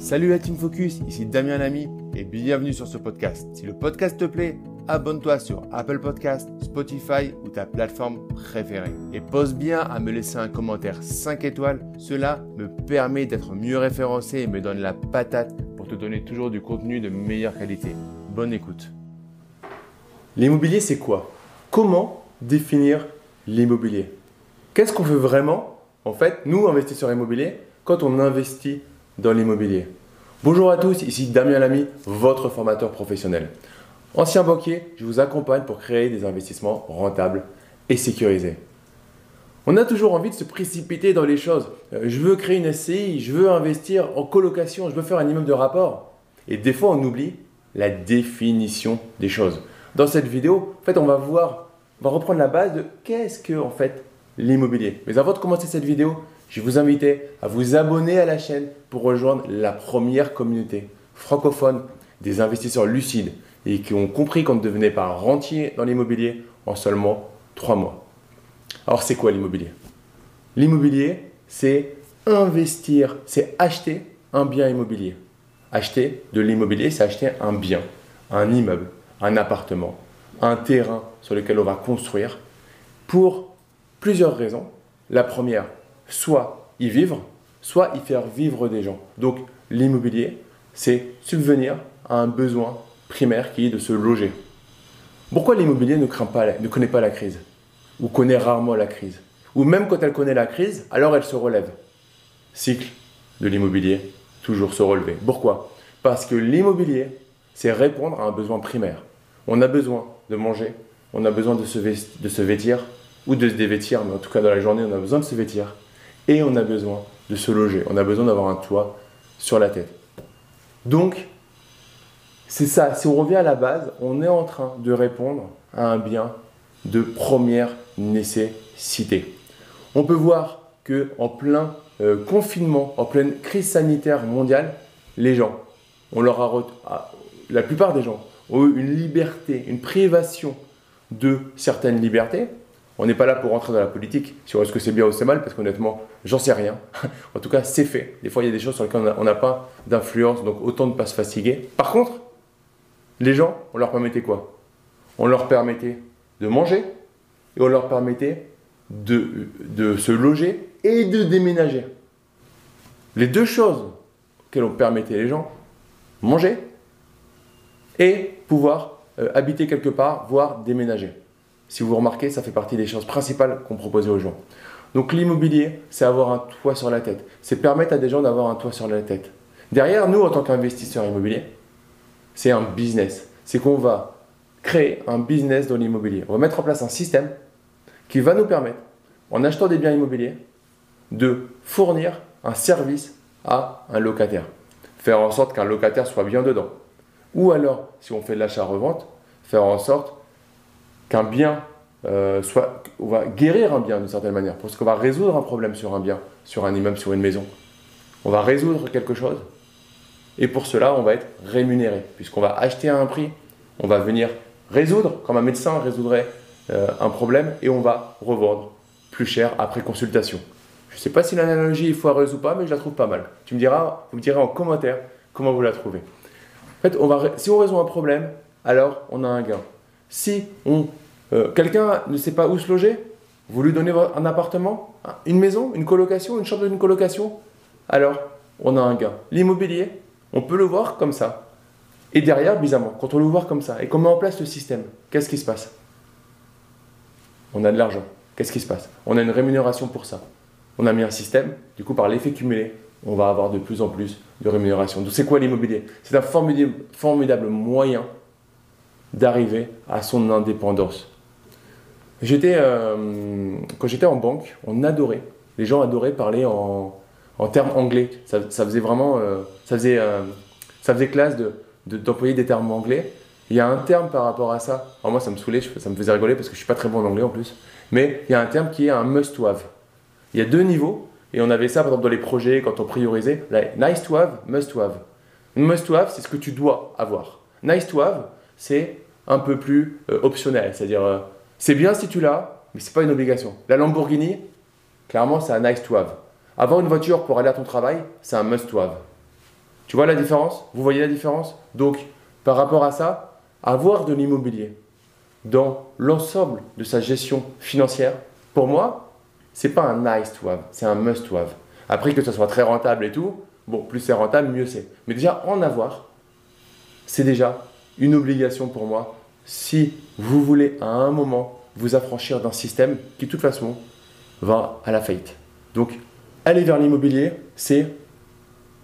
Salut la Team Focus, ici Damien Lamy et bienvenue sur ce podcast. Si le podcast te plaît, abonne-toi sur Apple Podcast, Spotify ou ta plateforme préférée. Et pose bien à me laisser un commentaire 5 étoiles, cela me permet d'être mieux référencé et me donne la patate pour te donner toujours du contenu de meilleure qualité. Bonne écoute. L'immobilier, c'est quoi? Comment définir l'immobilier? Qu'est-ce qu'on veut vraiment, en fait, nous, investisseurs immobiliers, quand on investit dans l'immobilier Bonjour à tous, ici Damien Lamy, votre formateur professionnel. Ancien banquier, je vous accompagne pour créer des investissements rentables et sécurisés. On a toujours envie de se précipiter dans les choses. Euh, je veux créer une SCI, je veux investir en colocation, je veux faire un immeuble de rapport. Et des fois, on oublie la définition des choses. Dans cette vidéo, en fait, on va voir, on va reprendre la base de qu'est-ce que en fait l'immobilier. Mais avant de commencer cette vidéo, je vous invite à vous abonner à la chaîne pour rejoindre la première communauté francophone des investisseurs lucides et qui ont compris qu'on ne devenait pas rentier dans l'immobilier en seulement trois mois. Alors c'est quoi l'immobilier? L'immobilier, c'est investir, c'est acheter un bien immobilier. Acheter de l'immobilier, c'est acheter un bien, un immeuble, un appartement, un terrain sur lequel on va construire pour plusieurs raisons. La première, soit y vivre, soit y faire vivre des gens. Donc l'immobilier, c'est subvenir à un besoin primaire qui est de se loger. Pourquoi l'immobilier ne, craint pas, ne connaît pas la crise? Ou connaît rarement la crise? Ou même quand elle connaît la crise, alors elle se relève. Cycle de l'immobilier, toujours se relever. Pourquoi? Parce que l'immobilier, c'est répondre à un besoin primaire. On a besoin de manger, on a besoin de se, de se vêtir, ou de se dévêtir, mais en tout cas dans la journée, on a besoin de se vêtir. Et on a besoin de se loger, on a besoin d'avoir un toit sur la tête. Donc, c'est ça, si on revient à la base, on est en train de répondre à un bien de première nécessité. On peut voir que en plein euh, confinement, en pleine crise sanitaire mondiale, les gens, on leur ah, la plupart des gens ont eu une liberté, une privation de certaines libertés. On n'est pas là pour rentrer dans la politique sur est-ce que c'est bien ou c'est mal, parce qu'honnêtement, j'en sais rien. en tout cas, c'est fait. Des fois, il y a des choses sur lesquelles on n'a pas d'influence, donc autant ne pas se fatiguer. Par contre, les gens, on leur permettait quoi? On leur permettait de manger et on leur permettait de, se loger et de déménager. Les deux choses que l'on permettait les gens, manger et pouvoir euh, habiter quelque part, voire déménager. Si vous remarquez, ça fait partie des choses principales qu'on proposait aux gens. Donc l'immobilier, c'est avoir un toit sur la tête. C'est permettre à des gens d'avoir un toit sur la tête. Derrière, nous, en tant qu'investisseurs immobiliers, c'est un business. C'est qu'on va créer un business dans l'immobilier. On va mettre en place un système qui va nous permettre, en achetant des biens immobiliers, de fournir un service à un locataire. Faire en sorte qu'un locataire soit bien dedans. Ou alors, si on fait de l'achat-revente, faire en sorte qu'un bien euh, soit. On va guérir un bien d'une certaine manière. Parce qu'on va résoudre un problème sur un bien, sur un immeuble, sur une maison. On va résoudre quelque chose et pour cela, on va être rémunéré, puisqu'on va acheter à un prix, on va venir résoudre, comme un médecin résoudrait euh, un problème, et on va revendre plus cher après consultation. Je ne sais pas si l'analogie est foireuse ou pas, mais je la trouve pas mal. Tu me diras, vous me direz en commentaire comment vous la trouvez. En fait, on va, si on résout un problème, alors on a un gain. Si euh, quelqu'un ne sait pas où se loger, vous lui donnez un appartement, une maison, une colocation, une chambre d'une colocation, alors on a un gain. L'immobilier, on peut le voir comme ça. Et derrière, bizarrement, quand on le voit comme ça et qu'on met en place le système, qu'est-ce qui se passe? On a de l'argent. Qu'est-ce qui se passe? On a une rémunération pour ça. On a mis un système, du coup, par l'effet cumulé, on va avoir de plus en plus de rémunération. Donc, c'est quoi l'immobilier? C'est un formidable, moyen d'arriver à son indépendance. J'étais, euh, quand j'étais en banque, on adorait, les gens adoraient parler en, en termes anglais. Ça, faisait vraiment, euh, ça, faisait, euh, ça faisait classe de, d'employer des termes anglais. Il y a un terme par rapport à ça. Moi, ça me saoulait, ça me faisait rigoler parce que je suis pas très bon en anglais en plus. Mais il y a un terme qui est un must-have. Il y a deux niveaux. Et on avait ça, par exemple, dans les projets, quand on priorisait. nice to have, must to have. Must to have, c'est ce que tu dois avoir. Nice to have, c'est un peu plus euh, optionnel. C'est-à-dire, c'est bien si tu l'as, mais c'est pas une obligation. La Lamborghini, clairement, c'est un nice to have. Avoir une voiture pour aller à ton travail, c'est un must-have. Tu vois la différence? Vous voyez la différence? Donc, par rapport à ça, avoir de l'immobilier dans l'ensemble de sa gestion financière, pour moi, c'est pas un nice to have, c'est un must to have. Après que ce soit très rentable et tout, bon, plus c'est rentable, mieux c'est. Mais déjà, en avoir, c'est déjà une obligation pour moi si vous voulez à un moment vous affranchir d'un système qui, de toute façon, va à la faillite. Donc, aller vers l'immobilier, c'est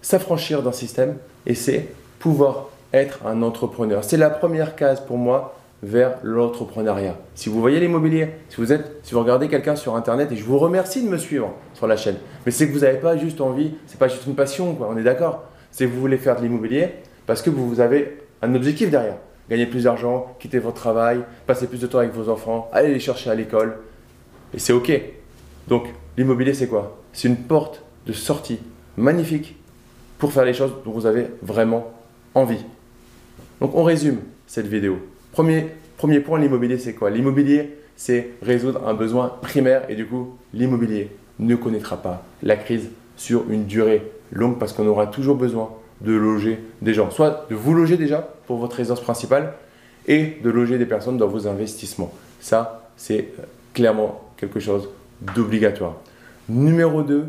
s'affranchir d'un système et c'est pouvoir être un entrepreneur. C'est la première case pour moi vers l'entrepreneuriat. Si vous voyez l'immobilier, si vous êtes, si vous regardez quelqu'un sur internet, et je vous remercie de me suivre sur la chaîne, mais c'est que vous n'avez pas juste envie, c'est pas juste une passion, quoi, on est d'accord. C'est que vous voulez faire de l'immobilier parce que vous avez un objectif derrière. Gagner plus d'argent, quitter votre travail, passer plus de temps avec vos enfants, aller les chercher à l'école. Et c'est OK. Donc, l'immobilier, c'est quoi? C'est une porte de sortie magnifique pour faire les choses dont vous avez vraiment envie. Donc, on résume cette vidéo. Premier, premier point, l'immobilier, c'est quoi? L'immobilier, c'est résoudre un besoin primaire et du coup, l'immobilier ne connaîtra pas la crise sur une durée longue parce qu'on aura toujours besoin de loger des gens. Soit de vous loger déjà pour votre résidence principale et de loger des personnes dans vos investissements. Ça, c'est euh, clairement quelque chose d'obligatoire. Numéro 2,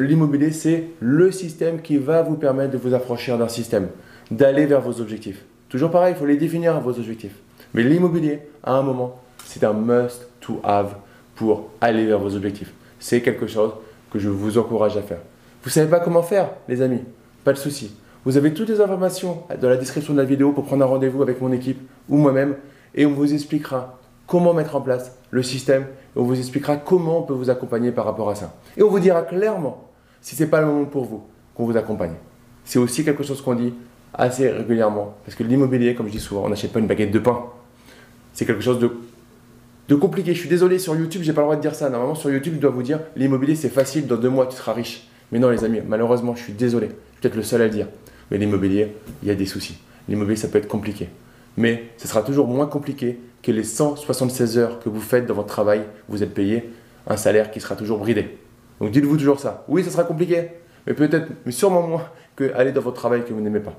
l'immobilier, c'est le système qui va vous permettre de vous affranchir d'un système, d'aller vers vos objectifs. Toujours pareil, il faut les définir vos objectifs. Mais l'immobilier, à un moment, c'est un must to have pour aller vers vos objectifs. C'est quelque chose que je vous encourage à faire. Vous ne savez pas comment faire, les amis? Pas de souci. Vous avez toutes les informations dans la description de la vidéo pour prendre un rendez-vous avec mon équipe ou moi-même et on vous expliquera comment mettre en place le système et on vous expliquera comment on peut vous accompagner par rapport à ça. Et on vous dira clairement si ce n'est pas le moment pour vous qu'on vous accompagne. C'est aussi quelque chose qu'on dit assez régulièrement parce que l'immobilier, comme je dis souvent, on n'achète pas une baguette de pain. C'est quelque chose de, de compliqué. Je suis désolé, sur YouTube, j'ai pas le droit de dire ça. Normalement, sur YouTube, je dois vous dire l'immobilier, c'est facile, dans deux mois, tu seras riche. Mais non, les amis, malheureusement, je suis désolé peut-être le seul à le dire. Mais l'immobilier, il y a des soucis. L'immobilier, ça peut être compliqué. Mais ce sera toujours moins compliqué que les 176 heures que vous faites dans votre travail, vous êtes payé un salaire qui sera toujours bridé. Donc dites-vous toujours ça. Oui, ça sera compliqué, mais peut-être, mais sûrement moins que aller dans votre travail que vous n'aimez pas.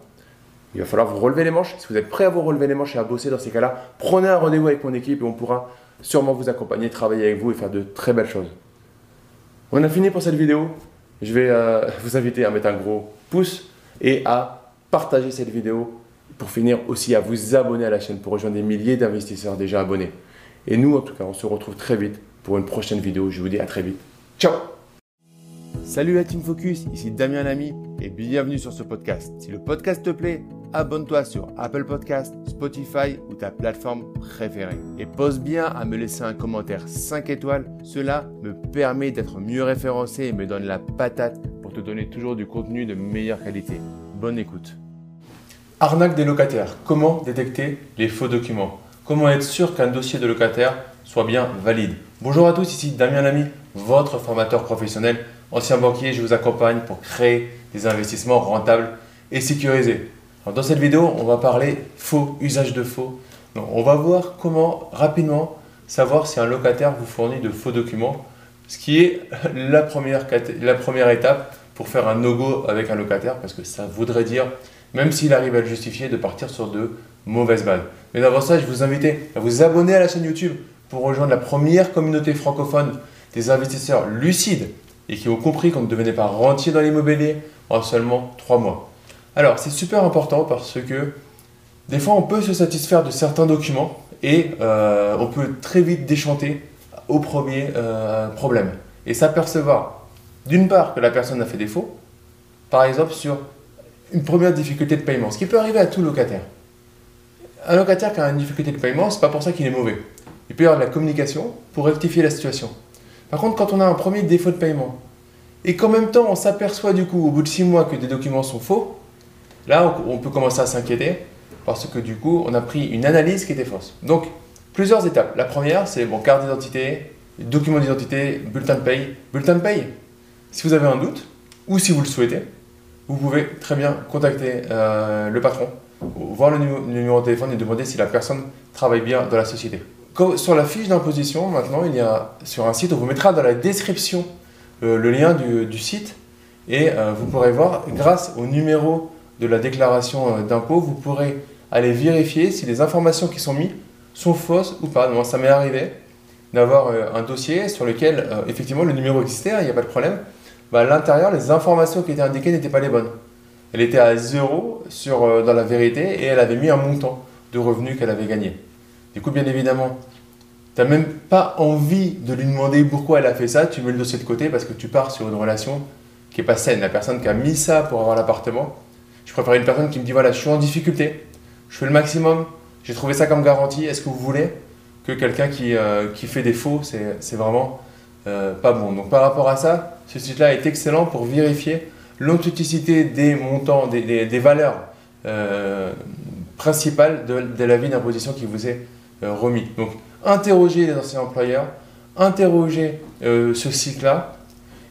Il va falloir vous relever les manches. Si vous êtes prêt à vous relever les manches et à bosser dans ces cas-là, prenez un rendez-vous avec mon équipe et on pourra sûrement vous accompagner, travailler avec vous et faire de très belles choses. On a fini pour cette vidéo. Je vais euh, vous inviter à mettre un gros pouce et à partager cette vidéo pour finir aussi à vous abonner à la chaîne pour rejoindre des milliers d'investisseurs déjà abonnés. Et nous, en tout cas, on se retrouve très vite pour une prochaine vidéo. Je vous dis à très vite. Ciao Salut la Team Focus, ici Damien Lamy et bienvenue sur ce podcast. Si le podcast te plaît, abonne-toi sur Apple Podcast, Spotify ou ta plateforme préférée. Et pose bien à me laisser un commentaire 5 étoiles. Cela me permet d'être mieux référencé et me donne la patate te donner toujours du contenu de meilleure qualité. Bonne écoute. Arnaque des locataires. Comment détecter les faux documents? Comment être sûr qu'un dossier de locataire soit bien valide? Bonjour à tous, ici Damien Lamy, votre formateur professionnel, ancien banquier. Je vous accompagne pour créer des investissements rentables et sécurisés. Dans cette vidéo, on va parler faux, usage de faux. on va voir comment rapidement savoir si un locataire vous fournit de faux documents, ce qui est la première, étape pour faire un no-go avec un locataire parce que ça voudrait dire, même s'il arrive à le justifier, de partir sur de mauvaises bases. Mais d'abord ça, je vous invite à vous abonner à la chaîne YouTube pour rejoindre la première communauté francophone des investisseurs lucides et qui ont compris qu'on ne devenait pas rentier dans l'immobilier en seulement 3 mois. Alors, c'est super important parce que des fois, on peut se satisfaire de certains documents et euh, on peut très vite déchanter au premier euh, problème et s'apercevoir d'une part, que la personne a fait défaut, par exemple sur une première difficulté de paiement, ce qui peut arriver à tout locataire. Un locataire qui a une difficulté de paiement, c'est pas pour ça qu'il est mauvais. Il peut y avoir de la communication pour rectifier la situation. Par contre, quand on a un premier défaut de paiement et qu'en même temps on s'aperçoit du coup au bout de six mois que des documents sont faux, là on peut commencer à s'inquiéter parce que du coup on a pris une analyse qui était fausse. Donc plusieurs étapes. La première c'est bon carte d'identité, document d'identité, bulletin de paye. Bulletin de paye, si vous avez un doute, ou si vous le souhaitez, vous pouvez très bien contacter euh, le patron, voir le, numéro de téléphone et demander si la personne travaille bien dans la société. sur la fiche d'imposition, maintenant, il y a sur un site, on vous mettra dans la description euh, le lien du, site. Et vous pourrez voir, grâce au numéro de la déclaration d'impôt, vous pourrez aller vérifier si les informations qui sont mises sont fausses ou pas. Moi, ça m'est arrivé d'avoir un dossier sur lequel, effectivement, le numéro existait, hein, il n'y a pas de problème. Bah, à l'intérieur, les informations qui étaient indiquées n'étaient pas les bonnes. Elle était à zéro sur, dans la vérité et elle avait mis un montant de revenus qu'elle avait gagné. Du coup, bien évidemment, tu n'as même pas envie de lui demander pourquoi elle a fait ça, tu mets le dossier de côté parce que tu pars sur une relation qui n'est pas saine. La personne qui a mis ça pour avoir l'appartement, je préfère une personne qui me dit voilà, je suis en difficulté, je fais le maximum, j'ai trouvé ça comme garantie, est-ce que vous voulez Que quelqu'un qui, euh, qui fait des faux, c'est vraiment euh, pas bon. Donc par rapport à ça, ce site-là est excellent pour vérifier l'authenticité des montants, des, des, valeurs euh, principales de, de l'avis d'imposition qui vous est remis. Donc interroger les anciens employeurs, interroger euh, ce cycle-là,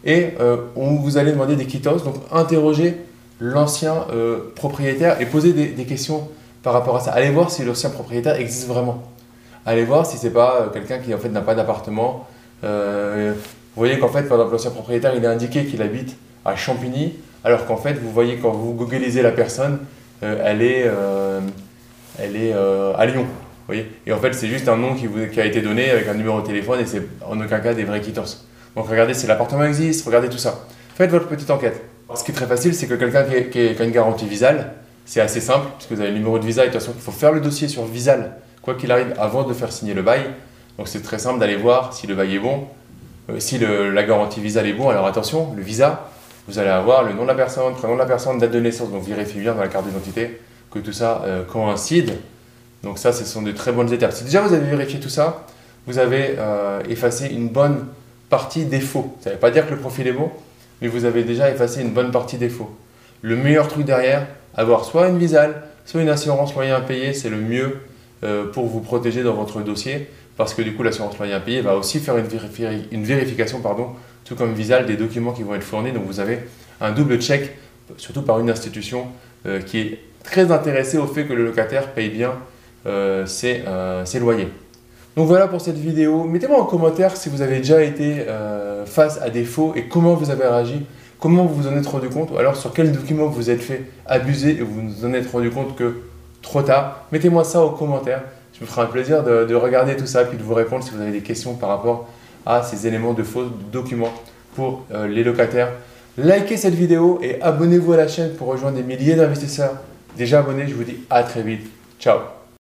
et on vous allez demander des quittos, donc interroger l'ancien euh, propriétaire et poser des, questions par rapport à ça. Allez voir si l'ancien propriétaire existe vraiment. Allez voir si c'est pas quelqu'un qui en fait n'a pas d'appartement. vous voyez qu'en fait, par exemple, l'ancien propriétaire, il est indiqué qu'il habite à Champigny, alors qu'en fait, vous voyez quand vous googlisez la personne, elle est, elle est à Lyon. Et en fait, c'est juste un nom qui, vous, qui, a été donné avec un numéro de téléphone et c'est en aucun cas des vrais quittances. Donc regardez si l'appartement existe, regardez tout ça. Faites votre petite enquête. Ce qui est très facile, c'est que quelqu'un qui, a une garantie Visal, c'est assez simple, puisque vous avez le numéro de Visa et de toute façon, il faut faire le dossier sur Visal, quoi qu'il arrive, avant de faire signer le bail. Donc c'est très simple d'aller voir si le bail est bon, euh, si la garantie Visal est bon. Alors attention, le Visa, vous allez avoir le nom de la personne, prénom de la personne, date de naissance, donc vérifiez bien dans la carte d'identité que tout ça euh, coïncide donc ça, ce sont de très bonnes étapes. Si déjà vous avez vérifié tout ça, vous avez euh, effacé une bonne partie des faux. Ça ne veut pas dire que le profil est bon, mais vous avez déjà effacé une bonne partie des faux. Le meilleur truc derrière, avoir soit une visale, soit une assurance moyen payé, c'est le mieux euh, pour vous protéger dans votre dossier, parce que du coup l'assurance moyen payé va aussi faire une, vérification, pardon, tout comme visale, des documents qui vont être fournis. Donc vous avez un double check, surtout par une institution euh, qui est très intéressée au fait que le locataire paye bien euh, euh, c'est loyer. Donc voilà pour cette vidéo. Mettez-moi en commentaire si vous avez déjà été euh, face à des faux et comment vous avez réagi, comment vous vous en êtes rendu compte, ou alors sur quel document vous êtes fait abuser et vous vous en êtes rendu compte que trop tard. Mettez-moi ça en commentaire. Je me ferai un plaisir de, regarder tout ça puis de vous répondre si vous avez des questions par rapport à ces éléments de faux documents pour les locataires. Likez cette vidéo et abonnez-vous à la chaîne pour rejoindre des milliers d'investisseurs déjà abonnés. Je vous dis à très vite. Ciao